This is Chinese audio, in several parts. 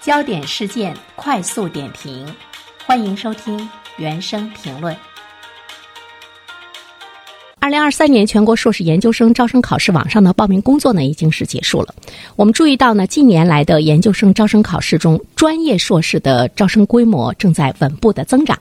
焦点事件快速点评，欢迎收听原声评论。二零二三年全国硕士研究生招生考试网上的报名工作呢已经是结束了。我们注意到呢，近年来的研究生招生考试中，专业硕士的招生规模正在稳步的增长。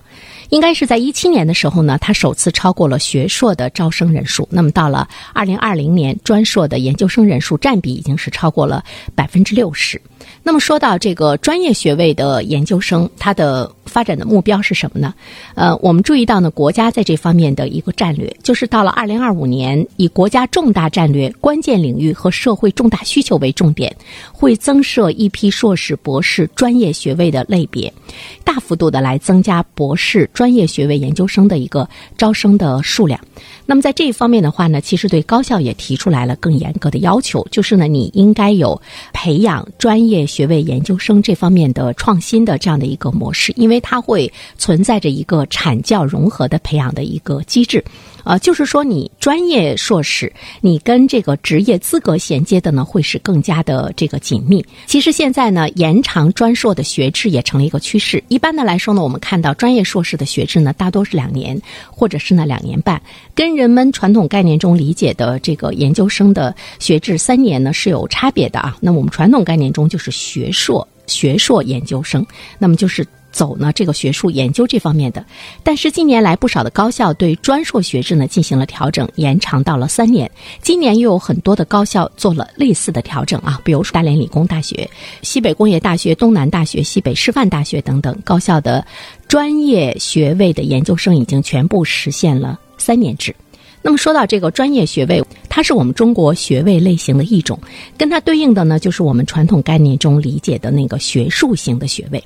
应该是在一七年的时候呢，它首次超过了学硕的招生人数。那么到了二零二零年，专硕的研究生人数占比已经是超过了百分之六十。那么说到这个专业学位的研究生，它的发展的目标是什么呢？呃，我们注意到呢，国家在这方面的一个战略，就是到了二零二五年，以国家重大战略、关键领域和社会重大需求为重点，会增设一批硕士、博士专业学位的类别，大幅度的来增加博士专业学位研究生的一个招生的数量。那么在这一方面的话呢，其实对高校也提出来了更严格的要求，就是呢，你应该有培养专业学位研究生这方面的创新的这样的一个模式，因为它会存在着一个产教融合的培养的一个机制。呃，就是说你专业硕士，你跟这个职业资格衔接的呢，会是更加的这个紧密。其实现在呢，延长专硕的学制也成了一个趋势。一般的来说呢，我们看到专业硕士的学制呢，大多是两年，或者是呢两年半，跟人们传统概念中理解的这个研究生的学制三年呢是有差别的啊。那我们传统概念中就是学硕、学硕研究生，那么就是。走呢这个学术研究这方面的，但是近年来不少的高校对专硕学制呢进行了调整，延长到了三年。今年又有很多的高校做了类似的调整啊，比如说大连理工大学、西北工业大学、东南大学、西北师范大学等等高校的专业学位的研究生已经全部实现了三年制。那么说到这个专业学位，它是我们中国学位类型的一种，跟它对应的呢就是我们传统概念中理解的那个学术型的学位。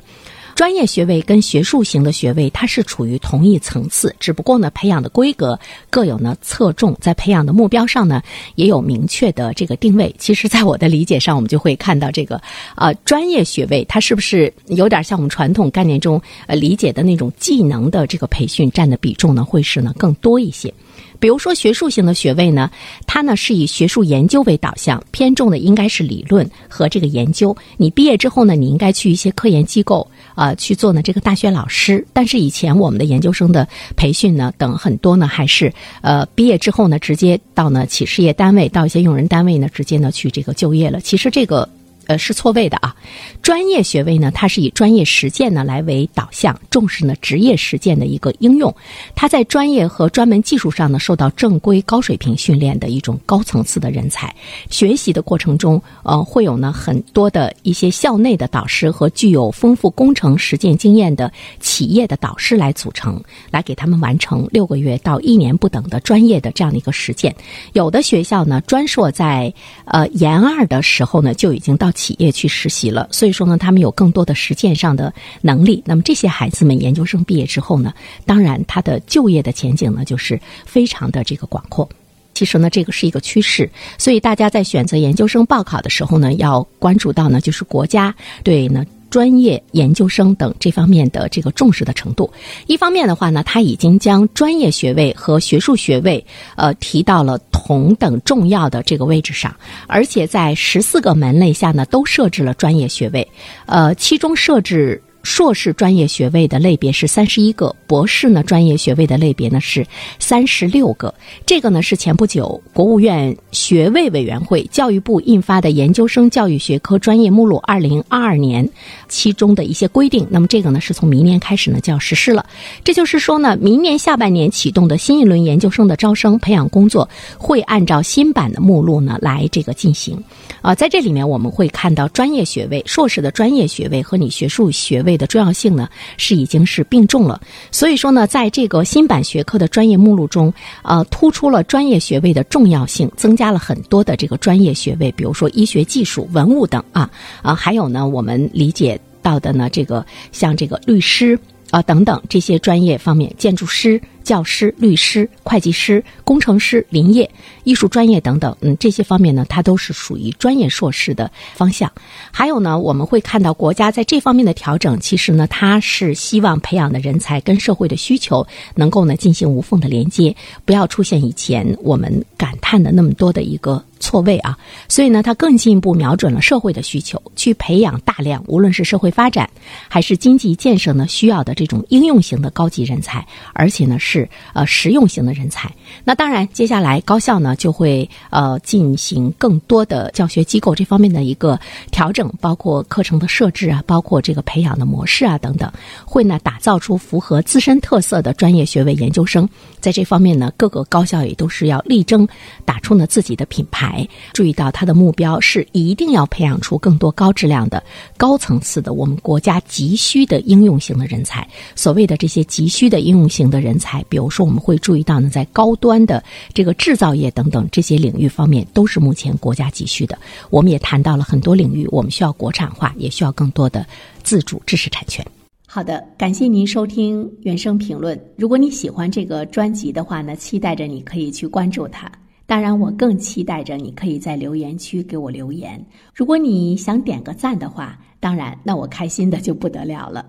专业学位跟学术型的学位，它是处于同一层次，只不过呢，培养的规格各有呢侧重，在培养的目标上呢，也有明确的这个定位。其实，在我的理解上，我们就会看到这个，呃，专业学位它是不是有点像我们传统概念中呃理解的那种技能的这个培训占的比重呢，会是呢更多一些。比如说学术型的学位呢，它呢是以学术研究为导向，偏重的应该是理论和这个研究。你毕业之后呢，你应该去一些科研机构啊去做呢这个大学老师。但是以前我们的研究生的培训呢，等很多呢还是呃毕业之后呢，直接到呢企事业单位，到一些用人单位呢，直接呢去这个就业了。其实这个。呃，是错位的啊。专业学位呢，它是以专业实践呢来为导向，重视呢职业实践的一个应用。它在专业和专门技术上呢，受到正规高水平训练的一种高层次的人才。学习的过程中，呃，会有呢很多的一些校内的导师和具有丰富工程实践经验的企业的导师来组成，来给他们完成六个月到一年不等的专业的这样的一个实践。有的学校呢，专硕在呃研二的时候呢，就已经到。企业去实习了，所以说呢，他们有更多的实践上的能力。那么这些孩子们研究生毕业之后呢，当然他的就业的前景呢，就是非常的这个广阔。其实呢，这个是一个趋势，所以大家在选择研究生报考的时候呢，要关注到呢，就是国家对呢。专业研究生等这方面的这个重视的程度，一方面的话呢，他已经将专业学位和学术学位呃提到了同等重要的这个位置上，而且在十四个门类下呢都设置了专业学位，呃，其中设置。硕士专业学位的类别是三十一个，博士呢专业学位的类别呢是三十六个。这个呢是前不久国务院学位委员会、教育部印发的《研究生教育学科专业目录（二零二二年）》其中的一些规定。那么这个呢是从明年开始呢就要实施了。这就是说呢，明年下半年启动的新一轮研究生的招生培养工作会按照新版的目录呢来这个进行。啊，在这里面我们会看到专业学位、硕士的专业学位和你学术学位。位的重要性呢是已经是并重了，所以说呢，在这个新版学科的专业目录中，呃，突出了专业学位的重要性，增加了很多的这个专业学位，比如说医学技术、文物等啊啊，还有呢，我们理解到的呢，这个像这个律师啊等等这些专业方面，建筑师教师、律师、会计师、工程师、林业、艺术专业等等，嗯，这些方面呢，它都是属于专业硕士的方向。还有呢，我们会看到国家在这方面的调整，其实呢，它是希望培养的人才跟社会的需求能够呢进行无缝的连接，不要出现以前我们感叹的那么多的一个。错位啊，所以呢，它更进一步瞄准了社会的需求，去培养大量无论是社会发展还是经济建设呢需要的这种应用型的高级人才，而且呢是是呃实用型的人才。那当然，接下来高校呢就会呃进行更多的教学机构这方面的一个调整，包括课程的设置啊，包括这个培养的模式啊等等，会呢打造出符合自身特色的专业学位研究生。在这方面呢，各个高校也都是要力争打出呢自己的品牌。注意到他的目标是一定要培养出更多高质量的、高层次的我们国家急需的应用型的人才。所谓的这些急需的应用型的人才，比如说我们会注意到呢，在高端的这个制造业等等这些领域方面，都是目前国家急需的。我们也谈到了很多领域，我们需要国产化，也需要更多的自主知识产权。好的，感谢您收听原声评论。如果你喜欢这个专辑的话呢，期待着你可以去关注它。当然，我更期待着你可以在留言区给我留言。如果你想点个赞的话，当然，那我开心的就不得了了。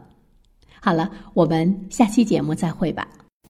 好了，我们下期节目再会吧。